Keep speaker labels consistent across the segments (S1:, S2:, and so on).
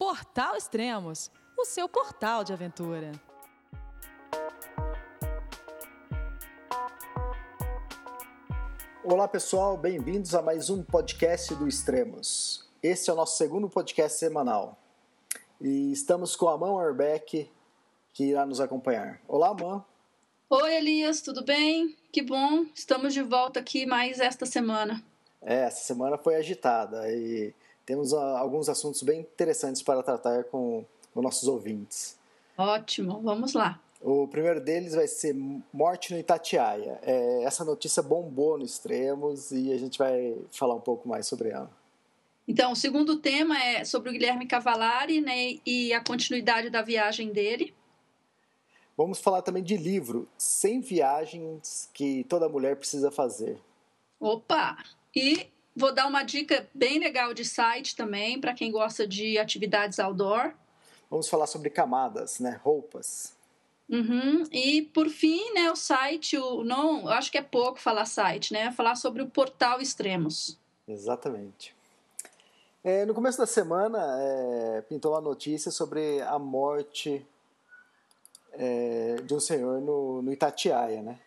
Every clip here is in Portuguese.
S1: Portal Extremos, o seu portal de aventura.
S2: Olá pessoal, bem-vindos a mais um podcast do Extremos. Esse é o nosso segundo podcast semanal e estamos com a Amã Orbeck que irá nos acompanhar. Olá, Amã.
S3: Oi, Elias, tudo bem? Que bom, estamos de volta aqui mais esta semana.
S2: É, essa semana foi agitada e temos uh, alguns assuntos bem interessantes para tratar com, com nossos ouvintes.
S3: Ótimo, vamos lá.
S2: O primeiro deles vai ser Morte no Itatiaia. É, essa notícia bombou no Extremos e a gente vai falar um pouco mais sobre ela.
S3: Então, o segundo tema é sobre o Guilherme Cavalari né, e a continuidade da viagem dele.
S2: Vamos falar também de livro, 100 viagens que toda mulher precisa fazer.
S3: Opa! E vou dar uma dica bem legal de site também, para quem gosta de atividades outdoor.
S2: Vamos falar sobre camadas, né? Roupas.
S3: Uhum. E por fim, né, o site, o, não, acho que é pouco falar site, né? Falar sobre o portal Extremos.
S2: Exatamente. É, no começo da semana, é, pintou uma notícia sobre a morte é, de um senhor no, no Itatiaia, né?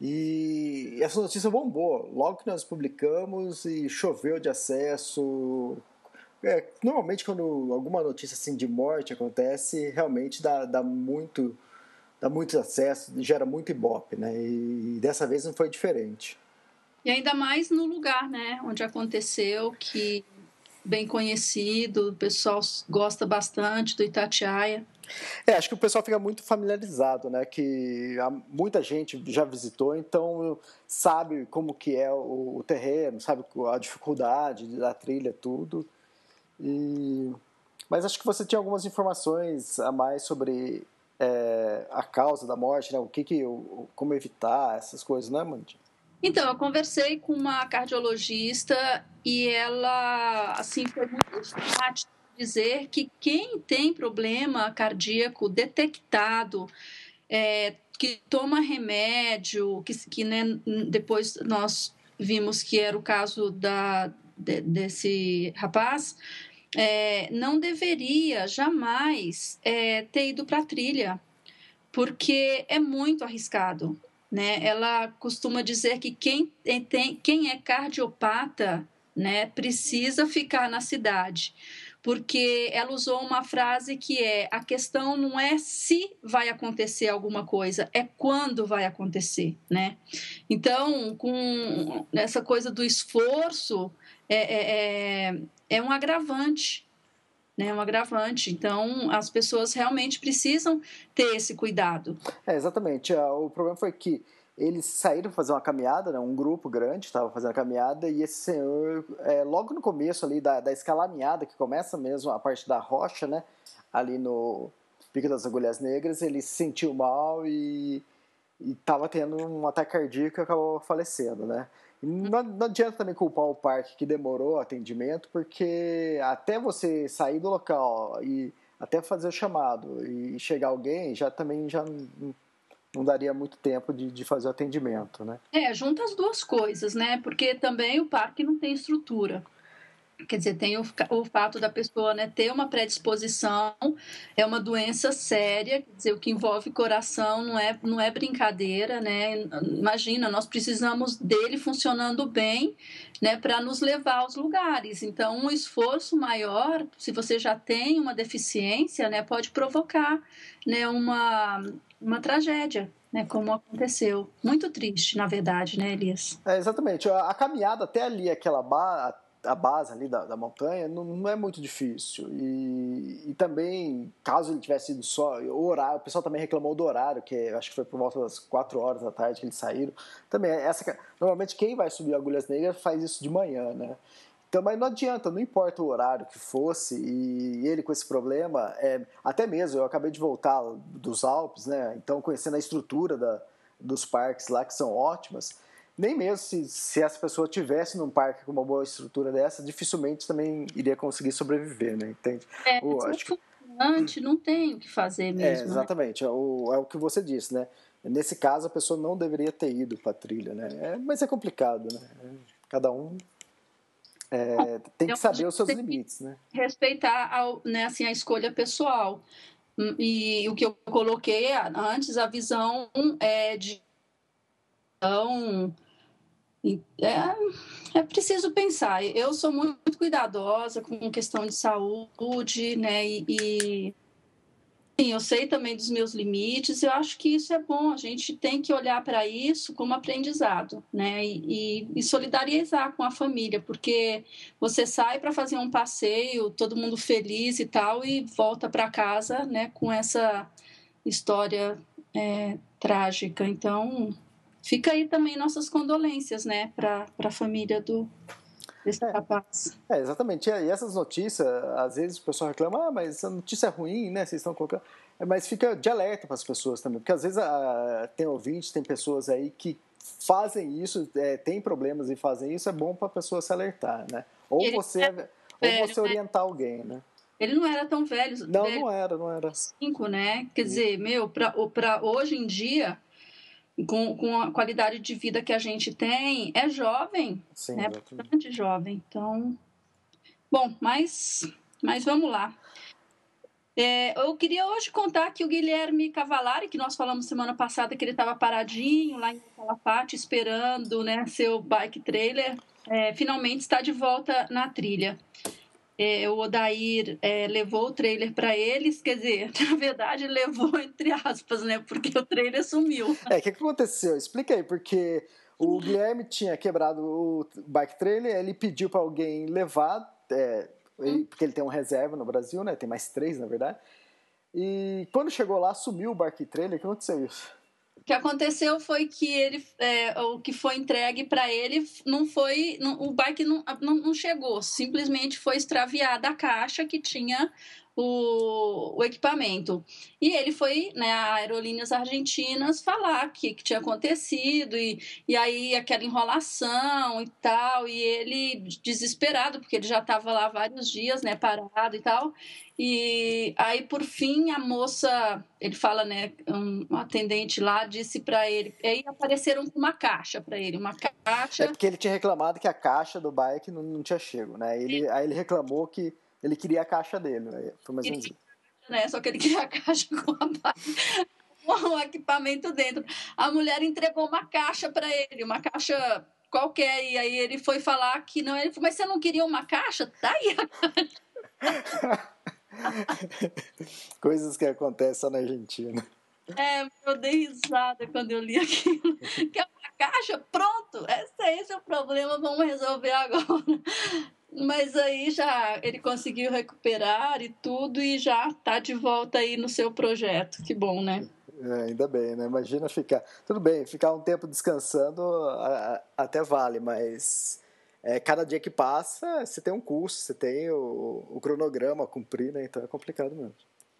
S2: E essa notícia bombou. Logo que nós publicamos e choveu de acesso. É, normalmente quando alguma notícia assim de morte acontece, realmente dá, dá muito dá muito acesso, gera muito ibope, né? E dessa vez não foi diferente.
S3: E ainda mais no lugar, né, onde aconteceu, que bem conhecido, o pessoal gosta bastante do Itatiaia.
S2: É, acho que o pessoal fica muito familiarizado, né? Que muita gente já visitou, então sabe como que é o, o terreno, sabe a dificuldade da trilha, tudo. E... Mas acho que você tinha algumas informações a mais sobre é, a causa da morte, né? O que que, como evitar essas coisas, né, Mandy?
S3: Então, eu conversei com uma cardiologista e ela, assim, foi muito enfática dizer que quem tem problema cardíaco detectado, é, que toma remédio, que, que né, depois nós vimos que era o caso da, de, desse rapaz, é, não deveria jamais é, ter ido para a trilha, porque é muito arriscado. Né? Ela costuma dizer que quem, tem, quem é cardiopata né, precisa ficar na cidade porque ela usou uma frase que é: a questão não é se vai acontecer alguma coisa, é quando vai acontecer, né? Então, com essa coisa do esforço, é, é, é, é um agravante, né, um agravante. Então, as pessoas realmente precisam ter esse cuidado.
S2: É, exatamente. Ah, o problema foi que eles saíram fazer uma caminhada, né, um grupo grande estava fazendo a caminhada, e esse senhor, é, logo no começo ali da, da escalaminhada, que começa mesmo a parte da rocha, né, ali no Pico das Agulhas Negras, ele se sentiu mal e estava tendo um ataque cardíaco e acabou falecendo, né. E não, não adianta também culpar o parque que demorou o atendimento, porque até você sair do local e até fazer o chamado e chegar alguém, já também já não não daria muito tempo de, de fazer o atendimento, né?
S3: É, junta as duas coisas, né? Porque também o parque não tem estrutura. Quer dizer, tem o, o fato da pessoa né, ter uma predisposição, é uma doença séria, quer dizer, o que envolve coração não é, não é brincadeira, né? Imagina, nós precisamos dele funcionando bem, né, para nos levar aos lugares. Então, um esforço maior, se você já tem uma deficiência, né, pode provocar, né, uma, uma tragédia, né, como aconteceu. Muito triste, na verdade, né, Elias?
S2: É, exatamente. A, a caminhada até ali, aquela a base ali da, da montanha não, não, é muito difícil. E, e, também, caso ele tivesse ido só, o horário, o pessoal também reclamou do horário, que acho que foi por volta das 4 horas da tarde que eles saíram. Também, essa, normalmente quem vai subir Agulhas Negras faz isso de manhã, né? Então, mas não adianta, não importa o horário que fosse, e ele com esse problema, é, até mesmo, eu acabei de voltar dos Alpes, né? Então, conhecendo a estrutura da, dos parques lá, que são ótimas, nem mesmo se, se essa pessoa tivesse num parque com uma boa estrutura dessa, dificilmente também iria conseguir sobreviver, né? Entende?
S3: É, o, acho que... não tem o que fazer mesmo.
S2: É, exatamente, né? é, o, é o que você disse, né? Nesse caso, a pessoa não deveria ter ido para a trilha, né? É, mas é complicado, né? Cada um é, tem que saber os seus limites, né?
S3: Respeitar a, né, assim, a escolha pessoal. Hum, e o que eu coloquei antes, a visão é de. Então, é, é preciso pensar. Eu sou muito cuidadosa com questão de saúde, né? E, e sim, eu sei também dos meus limites. Eu acho que isso é bom. A gente tem que olhar para isso como aprendizado, né? E, e, solidarizar com a família, porque você sai para fazer um passeio, todo mundo feliz e tal, e volta para casa, né? Com essa história é, trágica. Então Fica aí também nossas condolências, né, para a família do desse é, rapaz.
S2: É, exatamente. E essas notícias, às vezes o pessoal reclama, ah, mas a notícia é ruim, né, vocês estão colocando... É, mas fica de alerta para as pessoas também, porque às vezes a, tem ouvintes, tem pessoas aí que fazem isso, é, tem problemas e fazem isso, é bom para a pessoa se alertar, né? Ou você, é velho, ou você né? orientar né? alguém, né?
S3: Ele não era tão velho.
S2: Não,
S3: velho,
S2: não era, não era.
S3: Cinco, né? Quer dizer, meu, para hoje em dia, com, com a qualidade de vida que a gente tem, é jovem, Sim, né? Bastante jovem. Então, bom, mas, mas vamos lá. É, eu queria hoje contar que o Guilherme Cavalari, que nós falamos semana passada que ele estava paradinho lá em Calafate, esperando né, seu bike trailer, é, finalmente está de volta na trilha é, o Odair é, levou o trailer para eles, quer dizer, na verdade levou entre aspas, né? Porque o trailer sumiu.
S2: É, o que, que aconteceu? Explica aí, porque o Guilherme tinha quebrado o bike trailer, ele pediu para alguém levar, é, porque ele tem um reserva no Brasil, né? Tem mais três, na verdade. E quando chegou lá, sumiu o bike trailer. O que aconteceu isso?
S3: O que aconteceu foi que ele, é, o que foi entregue para ele não foi, não, o bike não, não, não, chegou, simplesmente foi extraviada a caixa que tinha o, o equipamento. E ele foi né, a Aerolíneas Argentinas falar o que, que tinha acontecido, e, e aí aquela enrolação e tal, e ele desesperado, porque ele já estava lá vários dias, né, parado e tal. E aí, por fim, a moça, ele fala, né, um atendente lá disse para ele, aí apareceram uma caixa para ele, uma caixa.
S2: É porque ele tinha reclamado que a caixa do bike não, não tinha chego, né? Ele, aí ele reclamou que ele queria a caixa dele, né? Foi mais um dia.
S3: Né? Só que ele queria a caixa com a com o equipamento dentro. A mulher entregou uma caixa para ele, uma caixa qualquer, e aí ele foi falar que não, ele falou, mas você não queria uma caixa? Tá aí a
S2: caixa. Coisas que acontecem na Argentina.
S3: É, eu dei risada quando eu li aquilo. Que é uma caixa, pronto, esse, esse é o problema, vamos resolver agora. Mas aí já ele conseguiu recuperar e tudo e já está de volta aí no seu projeto. Que bom, né?
S2: É, ainda bem, né? Imagina ficar. Tudo bem, ficar um tempo descansando a, a, até vale, mas é, cada dia que passa você tem um curso, você tem o, o cronograma a cumprir, né? Então é complicado mesmo.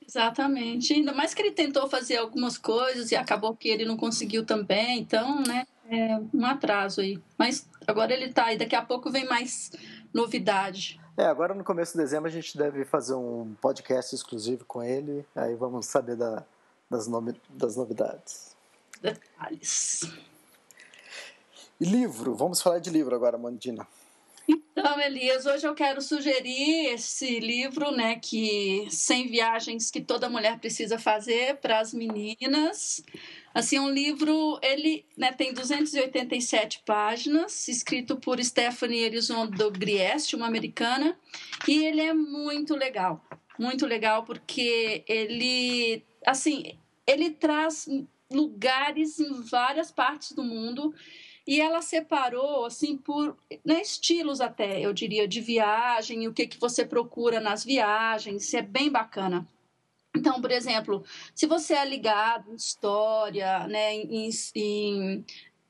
S3: Exatamente. Ainda mais que ele tentou fazer algumas coisas e acabou que ele não conseguiu também. Então, né? É um atraso aí. Mas agora ele está aí. Daqui a pouco vem mais novidade.
S2: É, agora no começo de dezembro a gente deve fazer um podcast exclusivo com ele, aí vamos saber da, das, nomi, das novidades.
S3: Detalhes.
S2: E livro, vamos falar de livro agora, Mandina.
S3: Então, Elias, hoje eu quero sugerir esse livro, né, que 100 viagens que toda mulher precisa fazer para as meninas. Assim, um livro, ele né, tem 287 páginas, escrito por Stephanie Elizondo Grieste, uma americana, e ele é muito legal, muito legal porque ele, assim, ele traz lugares em várias partes do mundo e ela separou assim por né, estilos até eu diria de viagem o que que você procura nas viagens é bem bacana então, por exemplo, se você é ligado em história, né, em, em,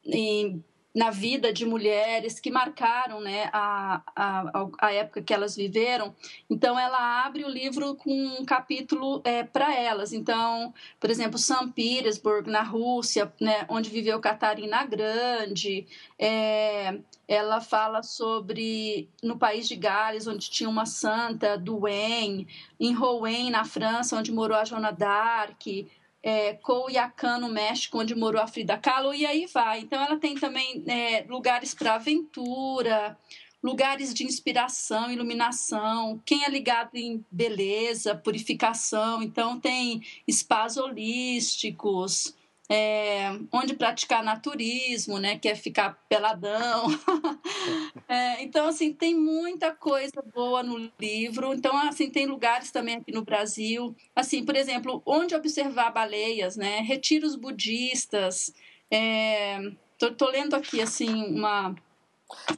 S3: em na vida de mulheres que marcaram né, a, a, a época que elas viveram. Então, ela abre o livro com um capítulo é, para elas. Então, por exemplo, São Petersburg, na Rússia, né, onde viveu Catarina Grande. É, ela fala sobre no país de Gales, onde tinha uma santa, Duane, em Rouen, na França, onde morou a Joana d'Arc é, Coyacan, no México, onde morou a Frida Kahlo, e aí vai. Então, ela tem também é, lugares para aventura, lugares de inspiração, iluminação, quem é ligado em beleza, purificação, então tem spas holísticos, é, onde praticar naturismo, né, que é ficar peladão. é, então, assim, tem muita coisa boa no livro. Então, assim, tem lugares também aqui no Brasil, assim, por exemplo, onde observar baleias, né, retiros budistas. É, tô, tô lendo aqui, assim, uma...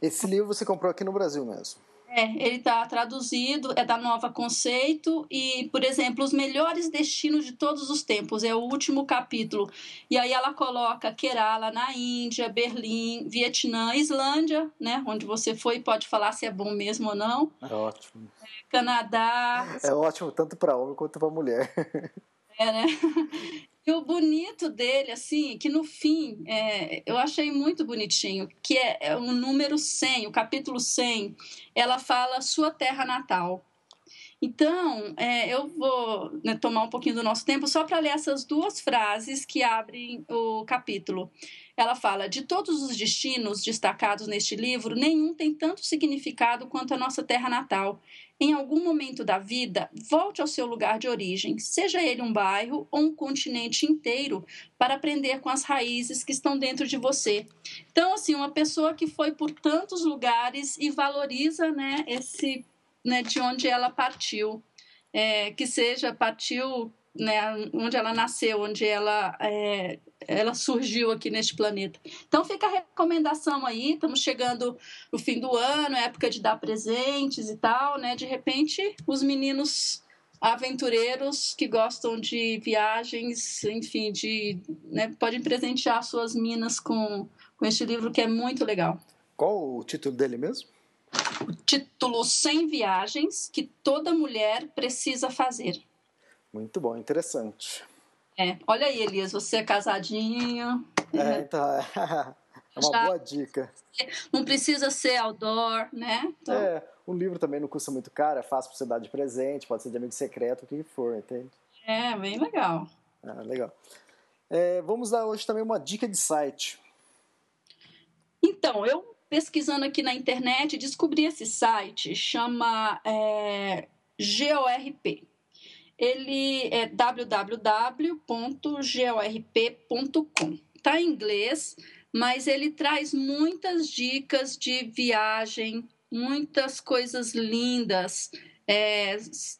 S2: Esse livro você comprou aqui no Brasil mesmo?
S3: É, ele está traduzido, é da Nova Conceito, e, por exemplo, os melhores destinos de todos os tempos, é o último capítulo. E aí ela coloca Kerala na Índia, Berlim, Vietnã, Islândia, né? Onde você foi pode falar se é bom mesmo ou não.
S2: É ótimo.
S3: É, Canadá.
S2: É ótimo tanto para homem quanto para mulher.
S3: É, né? E o bonito dele, assim, que no fim, é, eu achei muito bonitinho, que é, é o número 100, o capítulo 100, ela fala sua terra natal. Então, é, eu vou né, tomar um pouquinho do nosso tempo só para ler essas duas frases que abrem o capítulo. Ela fala: de todos os destinos destacados neste livro, nenhum tem tanto significado quanto a nossa terra natal. Em algum momento da vida, volte ao seu lugar de origem, seja ele um bairro ou um continente inteiro, para aprender com as raízes que estão dentro de você. Então, assim, uma pessoa que foi por tantos lugares e valoriza, né, esse, né, de onde ela partiu, é, que seja partiu né, onde ela nasceu, onde ela, é, ela surgiu aqui neste planeta. Então fica a recomendação aí, estamos chegando no fim do ano, época de dar presentes e tal, né? De repente, os meninos aventureiros que gostam de viagens, enfim, de, né, podem presentear suas minas com, com este livro que é muito legal.
S2: Qual o título dele mesmo?
S3: O título 100 viagens que toda mulher precisa fazer.
S2: Muito bom, interessante.
S3: É, olha aí, Elias, você é casadinho.
S2: É, então, é uma Já, boa dica.
S3: Não precisa ser outdoor, né?
S2: Então... É, o livro também não custa muito caro, é fácil para você dar de presente, pode ser de amigo secreto, o que for, entende?
S3: É, bem legal.
S2: Ah, legal. É, vamos dar hoje também uma dica de site.
S3: Então, eu pesquisando aqui na internet, descobri esse site, chama é, GORP ele é www.gorp.com. Está em inglês, mas ele traz muitas dicas de viagem, muitas coisas lindas, é,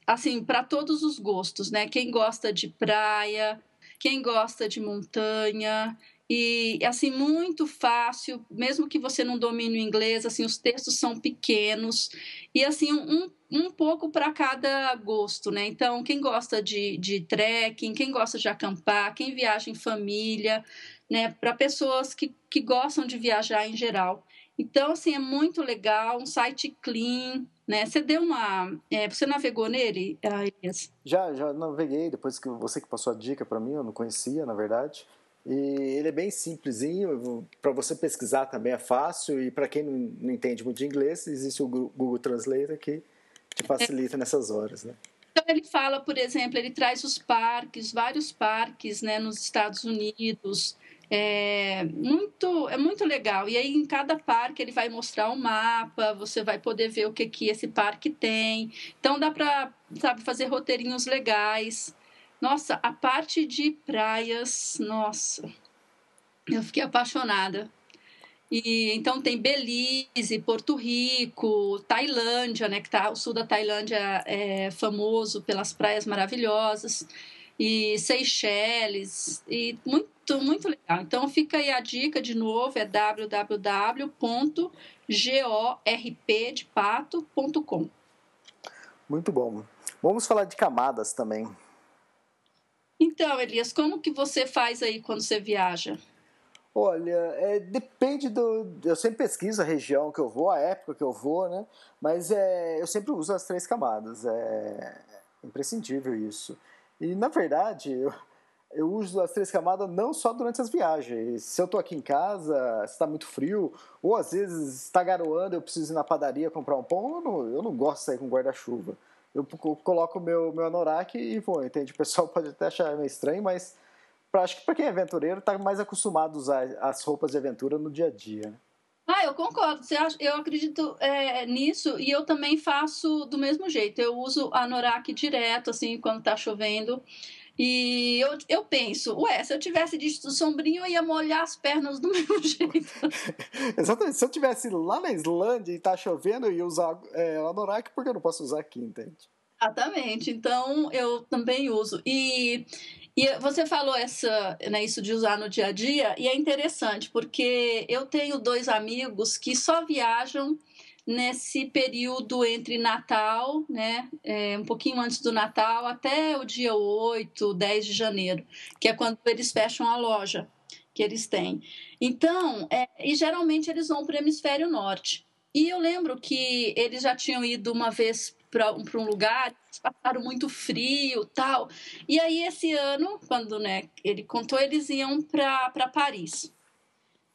S3: assim, para todos os gostos, né? Quem gosta de praia, quem gosta de montanha, e assim muito fácil, mesmo que você não domine o inglês, assim os textos são pequenos e assim um, um pouco para cada gosto, né? Então, quem gosta de, de trekking, quem gosta de acampar, quem viaja em família, né? Para pessoas que, que gostam de viajar em geral. Então, assim, é muito legal, um site clean, né? Você deu uma... É, você navegou nele, Elias?
S2: Já, já naveguei, depois que você que passou a dica para mim, eu não conhecia, na verdade. E ele é bem simplesinho, para você pesquisar também é fácil, e para quem não, não entende muito de inglês, existe o Google Translator que te facilita nessas horas, né?
S3: Então ele fala, por exemplo, ele traz os parques, vários parques, né, nos Estados Unidos. É muito, é muito legal. E aí em cada parque ele vai mostrar um mapa, você vai poder ver o que que esse parque tem. Então dá para, fazer roteirinhos legais. Nossa, a parte de praias, nossa. Eu fiquei apaixonada. E então tem Belize, Porto Rico, Tailândia, né, que tá, o sul da Tailândia é famoso pelas praias maravilhosas, e Seychelles, e muito, muito legal. Então fica aí a dica de novo, é www.gorpdepato.com.
S2: Muito bom. Vamos falar de camadas também.
S3: Então, Elias, como que você faz aí quando você viaja?
S2: Olha, é, depende do. Eu sempre pesquiso a região que eu vou, a época que eu vou, né? Mas é, eu sempre uso as três camadas. É imprescindível isso. E na verdade, eu, eu uso as três camadas não só durante as viagens. Se eu estou aqui em casa, está muito frio, ou às vezes está garoando, eu preciso ir na padaria comprar um pão, eu não, eu não gosto de sair com guarda-chuva. Eu coloco meu, meu anorak e vou, entende? O pessoal pode até achar meio estranho, mas pra, acho que para quem é aventureiro está mais acostumado a usar as roupas de aventura no dia a dia.
S3: Ah, eu concordo. Eu acredito é, nisso e eu também faço do mesmo jeito. Eu uso a Norak direto, assim, quando tá chovendo. E eu, eu penso, ué, se eu tivesse dito sombrinho, eu ia molhar as pernas do mesmo jeito.
S2: Exatamente. Se eu tivesse lá na Islândia e tá chovendo, eu ia usar é, a Norak, porque eu não posso usar aqui, entende?
S3: Exatamente. Então, eu também uso. E, e você falou essa, né, isso de usar no dia a dia, e é interessante, porque eu tenho dois amigos que só viajam nesse período entre Natal, né, é, um pouquinho antes do Natal, até o dia 8, 10 de janeiro, que é quando eles fecham a loja que eles têm. Então, é, e geralmente eles vão para o hemisfério norte. E eu lembro que eles já tinham ido uma vez para um lugar, passaram muito frio tal. E aí, esse ano, quando né, ele contou, eles iam para Paris.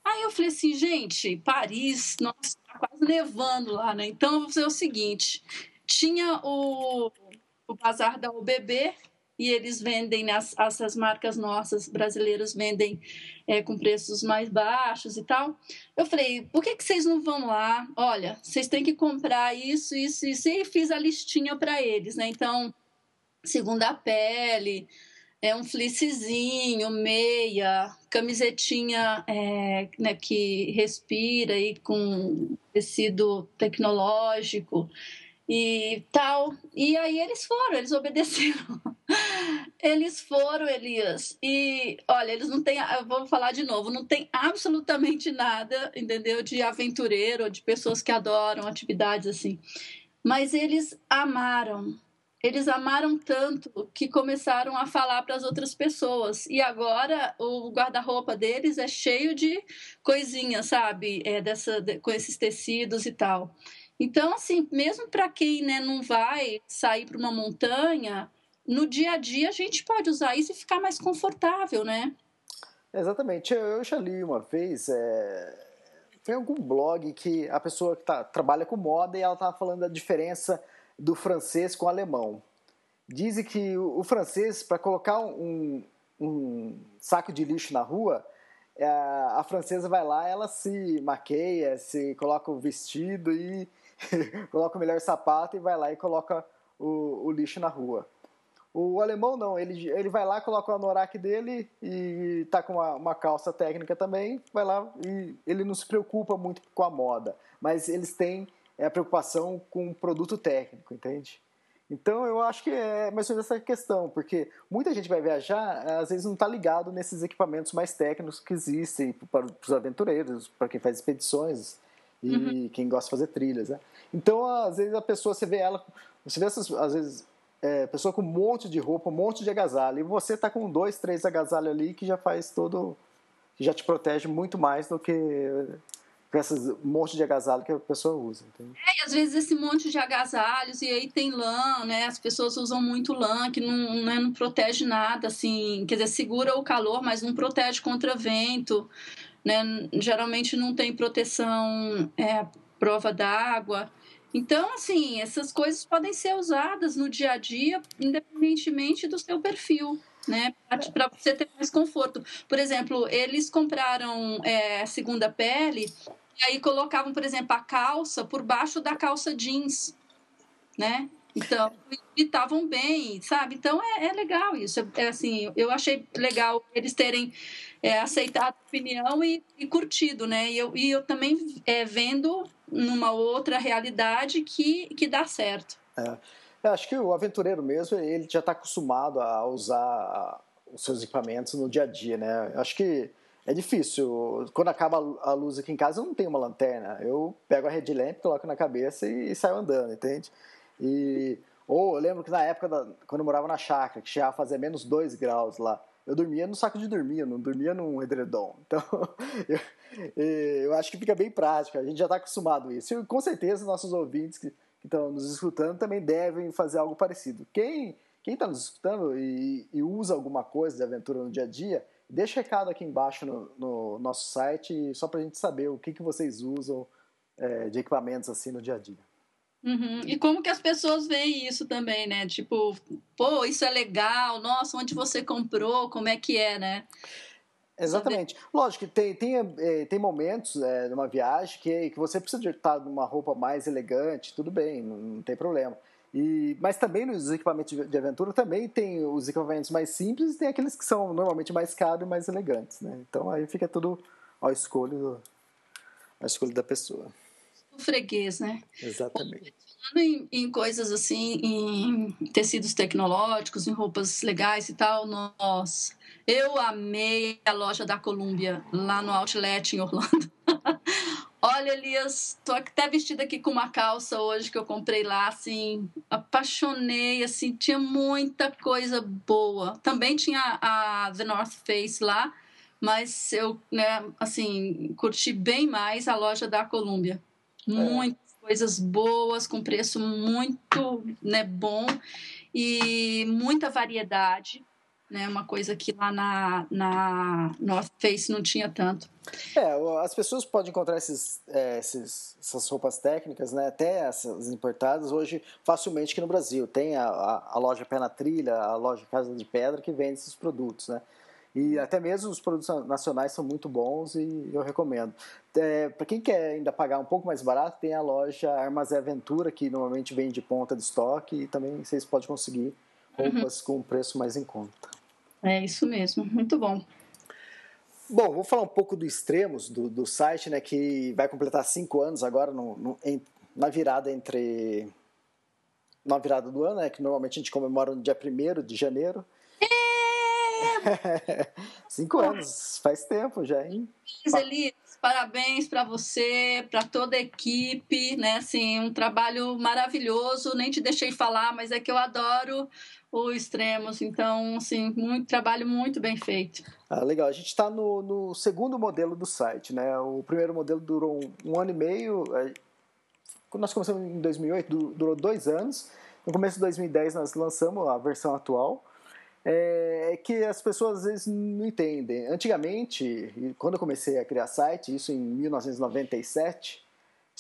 S3: Aí eu falei assim, gente, Paris, nossa, tá quase nevando lá, né? Então eu vou fazer o seguinte: tinha o, o bazar da UBB e eles vendem, né, as, essas marcas nossas brasileiras vendem é, com preços mais baixos e tal. Eu falei, por que, que vocês não vão lá? Olha, vocês têm que comprar isso, isso, isso. E fiz a listinha para eles, né? Então, segunda pele, é um fleecezinho, meia, camisetinha é, né, que respira e com tecido tecnológico e tal. E aí eles foram, eles obedeceram. Eles foram, Elias. E olha, eles não têm, eu vou falar de novo, não tem absolutamente nada, entendeu? De aventureiro, de pessoas que adoram atividades assim. Mas eles amaram eles amaram tanto que começaram a falar para as outras pessoas. E agora o guarda-roupa deles é cheio de coisinhas, sabe? É dessa, de, com esses tecidos e tal. Então, assim, mesmo para quem né, não vai sair para uma montanha, no dia a dia a gente pode usar isso e ficar mais confortável, né?
S2: Exatamente. Eu já li uma vez, é... foi algum blog que a pessoa que tá, trabalha com moda e ela estava falando da diferença do francês com o alemão. Dizem que o, francês, para colocar um, um, saco de lixo na rua, é, a francesa vai lá, ela se maqueia, se coloca o vestido e coloca o melhor sapato e vai lá e coloca o, o lixo na rua. O alemão não, ele, ele vai lá, coloca o anorak dele e tá com uma, uma, calça técnica também, vai lá e ele não se preocupa muito com a moda, mas eles têm é a preocupação com o produto técnico, entende? Então eu acho que é mais ou menos essa questão, porque muita gente vai viajar, às vezes não está ligado nesses equipamentos mais técnicos que existem para os aventureiros, para quem faz expedições e uhum. quem gosta de fazer trilhas, né? Então às vezes a pessoa você vê ela, você vê essas, às vezes é, pessoa com um monte de roupa, um monte de agasalho, e você está com dois, três agasalhos ali que já faz todo, que já te protege muito mais do que com esses monte de agasalho que a pessoa usa. Entende?
S3: É, e às vezes esse monte de agasalhos, e aí tem lã, né? As pessoas usam muito lã, que não, né, não protege nada, assim, quer dizer, segura o calor, mas não protege contra vento, né? Geralmente não tem proteção é, prova d'água. Então, assim, essas coisas podem ser usadas no dia a dia, independentemente do seu perfil né? Para você ter mais conforto. Por exemplo, eles compraram é, segunda pele e aí colocavam, por exemplo, a calça por baixo da calça jeans, né? Então, estavam bem, sabe? Então é, é legal isso. É, assim, eu achei legal eles terem é, aceitado a opinião e, e, curtido, né? E eu, e eu também é, vendo numa outra realidade que, que dá certo.
S2: É. Eu acho que o aventureiro mesmo, ele já está acostumado a usar os seus equipamentos no dia a dia, né? Eu acho que é difícil. Quando acaba a luz aqui em casa, eu não tenho uma lanterna. Eu pego a red lamp, coloco na cabeça e, e saio andando, entende? E, ou eu lembro que na época, da, quando eu morava na chácara, que chegava a fazer menos 2 graus lá, eu dormia no saco de dormir, eu não dormia num edredom. Então, eu, eu acho que fica bem prático, a gente já está acostumado a isso. E com certeza, nossos ouvintes que que estão nos escutando também devem fazer algo parecido. Quem quem está nos escutando e, e, usa alguma coisa de aventura no dia a dia, deixa recado aqui embaixo no, no nosso site, só para a gente saber o que, que vocês usam é, de equipamentos assim no dia a dia.
S3: Uhum. E como que as pessoas veem isso também, né? Tipo, pô, isso é legal, nossa, onde você comprou, como é que é, né?
S2: Exatamente. Saber. Lógico que tem, tem, é, tem momentos é, numa viagem que, que você precisa de estar numa roupa mais elegante, tudo bem, não, não tem problema. E, mas também nos equipamentos de, de aventura também tem os equipamentos mais simples e tem aqueles que são normalmente mais caros e mais elegantes, né? Então aí fica tudo ao escolho, à escolha da pessoa.
S3: O freguês, né?
S2: Exatamente.
S3: Falando em, em, coisas assim, em tecidos tecnológicos, em roupas legais e tal, nossa, eu amei a loja da Columbia lá no Outlet em Orlando. Olha, Elias, tô até vestida aqui com uma calça hoje que eu comprei lá, assim, apaixonei, assim, tinha muita coisa boa. Também tinha a The North Face lá, mas eu, né, assim, curti bem mais a loja da Columbia. É. Muitas coisas boas, com preço muito, né, bom e muita variedade né? Uma coisa que lá na, na North Face não tinha tanto.
S2: É, as pessoas podem encontrar esses, é, esses, essas roupas técnicas, né? Até essas importadas hoje facilmente aqui no Brasil. Tem a, a, a loja Pé na Trilha, a loja Casa de Pedra que vende esses produtos, né? E até mesmo os produtos nacionais são muito bons e eu recomendo. É, Para quem quer ainda pagar um pouco mais barato, tem a loja Armazém Aventura, que normalmente vende ponta de estoque e também vocês podem conseguir uhum. roupas uhum. com um preço mais em conta.
S3: É isso mesmo, muito bom.
S2: Bom, vou falar um pouco do Extremos, do, do site, né, que vai completar cinco anos agora no, no em, na virada entre. Na virada do ano, né, que normalmente a gente comemora no dia 1 de janeiro. É! cinco anos, faz tempo já, hein?
S3: Elias, parabéns para você, para toda a equipe, né? Assim, um trabalho maravilhoso. Nem te deixei falar, mas é que eu adoro o Extremos. Então, assim, muito trabalho muito bem feito.
S2: Ah, legal. A gente está no, no, segundo modelo do site, né? O primeiro modelo durou um, um ano e meio. É, quando nós começamos em 2008, durou dois anos. No começo de 2010 nós lançamos a versão atual. É, é que as pessoas às vezes não entendem. Antigamente, quando eu comecei a criar site, isso em 1997,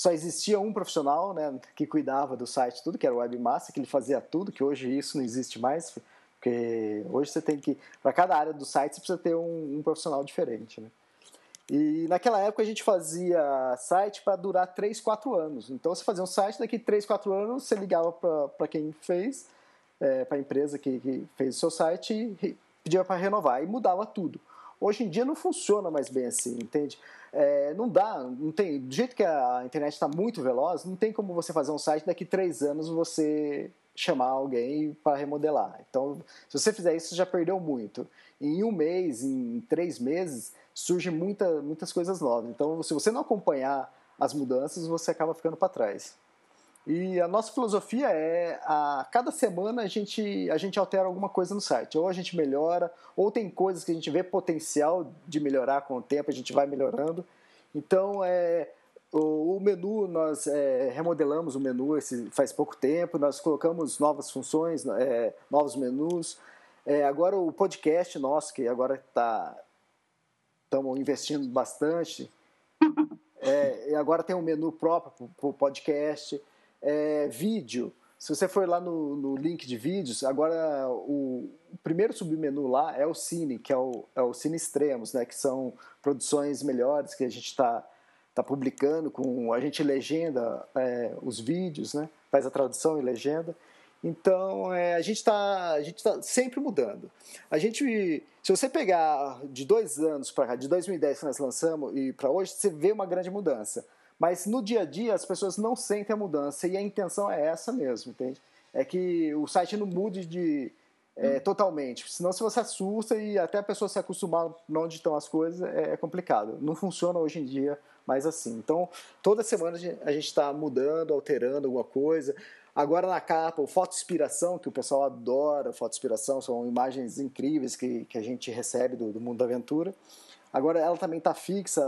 S2: só existia um profissional né, que cuidava do site tudo, que era o webmaster, que ele fazia tudo, que hoje isso não existe mais, porque hoje você tem que, para cada área do site, você precisa ter um, um profissional diferente. Né? E naquela época a gente fazia site para durar 3, 4 anos. Então você fazia um site, daqui 3, 4 anos você ligava para quem fez, é, para a empresa que, que, fez o seu site e pedia para renovar, e mudava tudo. Hoje em dia não funciona mais bem assim, entende? É, não dá, não tem. Do jeito que a internet está muito veloz, não tem como você fazer um site daqui três anos você chamar alguém para remodelar. Então, se você fizer isso, você já perdeu muito. Em um mês, em três meses, surgem muita, muitas coisas novas. Então, se você não acompanhar as mudanças, você acaba ficando para trás. E a nossa filosofia é a cada semana a gente, a gente altera alguma coisa no site. Ou a gente melhora, ou tem coisas que a gente vê potencial de melhorar com o tempo, a gente vai melhorando. Então, é, o, o menu, nós é, remodelamos o menu esse, faz pouco tempo, nós colocamos novas funções, é, novos menus. É, agora o podcast nosso, que agora está estamos investindo bastante. É, e agora tem um menu próprio para o podcast é, vídeo. Se você for lá no, no link de vídeos, agora o, o, primeiro submenu lá é o Cine, que é o, é o Cine Extremos, né? Que são produções melhores que a gente está tá publicando, com a gente legenda é, os vídeos, né? Faz a tradução e legenda. Então é, a gente está tá sempre mudando. A gente, se você pegar de dois anos para cá, de 2010 que nós lançamos e para hoje, você vê uma grande mudança. Mas no dia a dia as pessoas não sentem a mudança e a intenção é essa mesmo, entende? É que o site não mude de é, hum. totalmente, senão se você assusta e até a pessoa se acostumar onde estão as coisas é, é complicado. Não funciona hoje em dia mais assim. Então toda semana a gente está mudando, alterando alguma coisa. Agora na capa, o Foto Inspiração, que o pessoal adora, Foto Inspiração, são imagens incríveis que, que a gente recebe do, do mundo da aventura. Agora ela também está fixa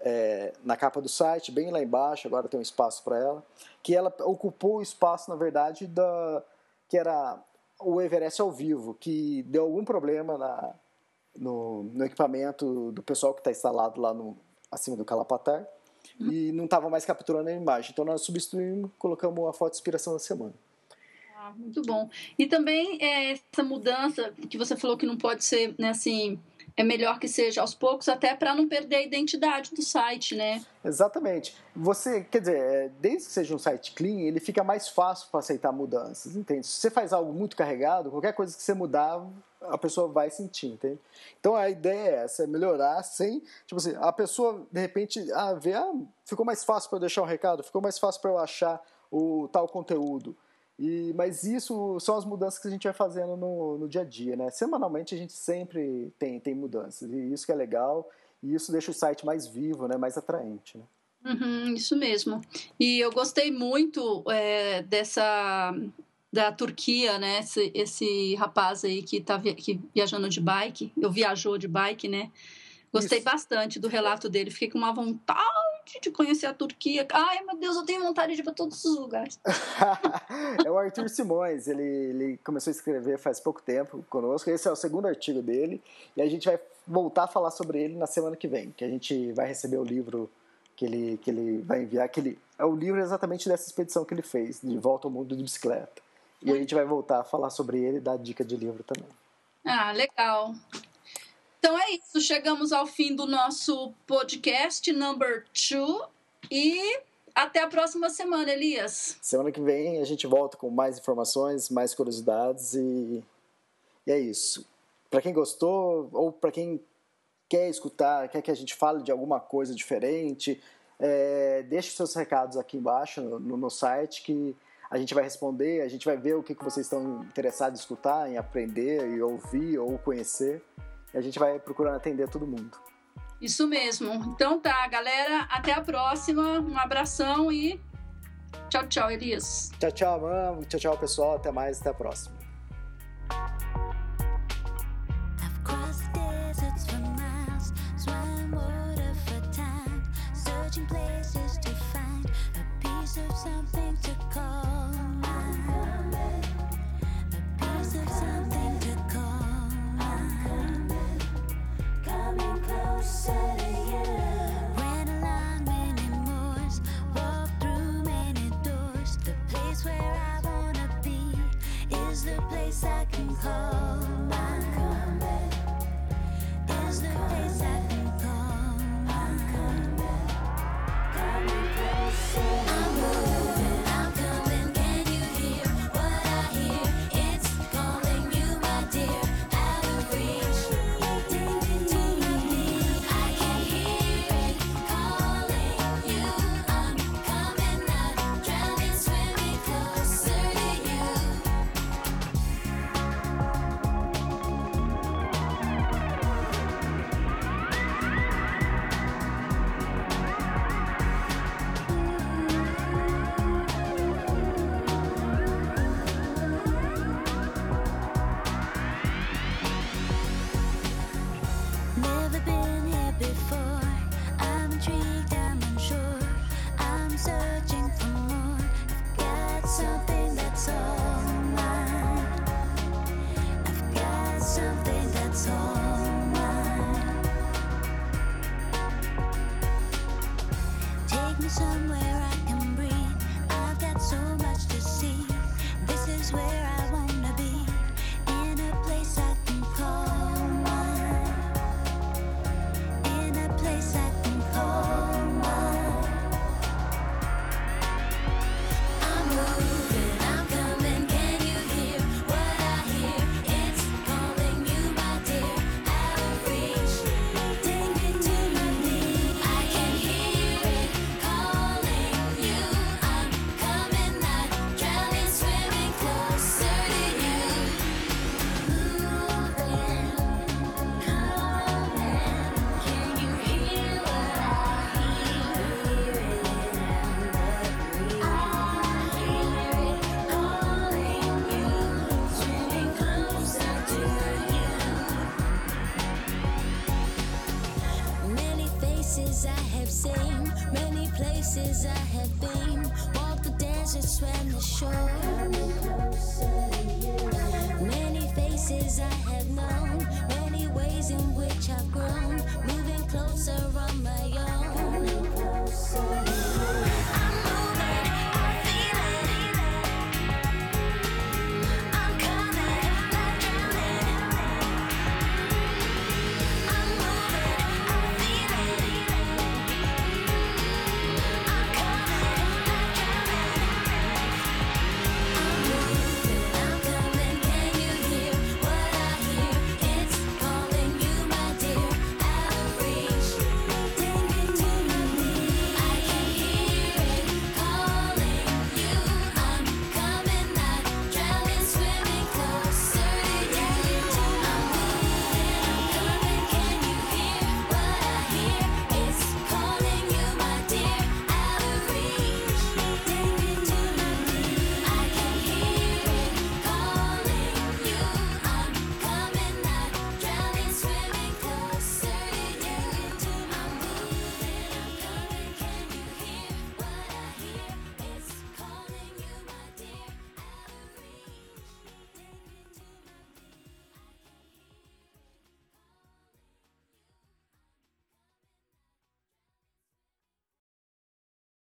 S2: é, na capa do site, bem lá embaixo, agora tem um espaço para ela. Que ela ocupou o espaço, na verdade, da, que era o Everest ao vivo, que deu algum problema na, no, no equipamento do pessoal que está instalado lá no, acima do Calapatar e não estava mais capturando a imagem. Então nós substituímos, colocamos a foto de inspiração da semana.
S3: Ah, muito bom. E também é, essa mudança que você falou que não pode ser né, assim é melhor que seja aos poucos, até para não perder a identidade do site, né?
S4: Exatamente. Você, quer dizer, é, desde que seja um site clean, ele fica mais fácil para aceitar mudanças, entende? Se você faz algo muito carregado, qualquer coisa que você mudar, a pessoa vai sentir, entende? Então a ideia é essa, é melhorar sem, tipo assim, a pessoa de repente ah, vê, ah, ficou mais fácil para eu deixar o um recado, ficou mais fácil para eu achar o tal conteúdo. E, mas isso são as mudanças que a gente vai fazendo no, no dia a dia, né? Semanalmente a gente sempre tem, tem mudanças e isso que é legal e isso deixa o site mais vivo, né? Mais atraente, né?
S3: Uhum, isso mesmo. E eu gostei muito é, dessa da Turquia, né? Esse, esse rapaz aí que tá que viajando de bike, eu viajou de bike, né? Gostei Isso. bastante do relato dele, fiquei com uma vontade de conhecer a Turquia. Ai, meu Deus, eu tenho vontade de ir para todos os lugares.
S4: é o Arthur Simões, ele, ele começou a escrever faz pouco tempo conosco. Esse é o segundo artigo dele, e a gente vai voltar a falar sobre ele na semana que vem, que a gente vai receber o livro que ele, que ele vai enviar, que ele, é o livro exatamente dessa expedição que ele fez, de Volta ao Mundo de Bicicleta. E a gente vai voltar a falar sobre ele e dar dica de livro também.
S3: Ah, legal. Então é isso, chegamos ao fim do nosso podcast number two e até a próxima semana, Elias.
S4: Semana que vem a gente volta com mais informações, mais curiosidades e, e é isso. Para quem gostou ou para quem quer escutar, quer que a gente fale de alguma coisa diferente, é, deixe seus recados aqui embaixo no, no site que a gente vai responder, a gente vai ver o que, que vocês estão interessados em escutar, em aprender e ouvir ou conhecer a gente vai procurando atender todo mundo.
S3: Isso mesmo. Então tá, galera. Até a próxima. Um abração e tchau, tchau, Elias.
S4: Tchau, tchau, mano. Tchau, tchau, pessoal. Até mais. Até a próxima.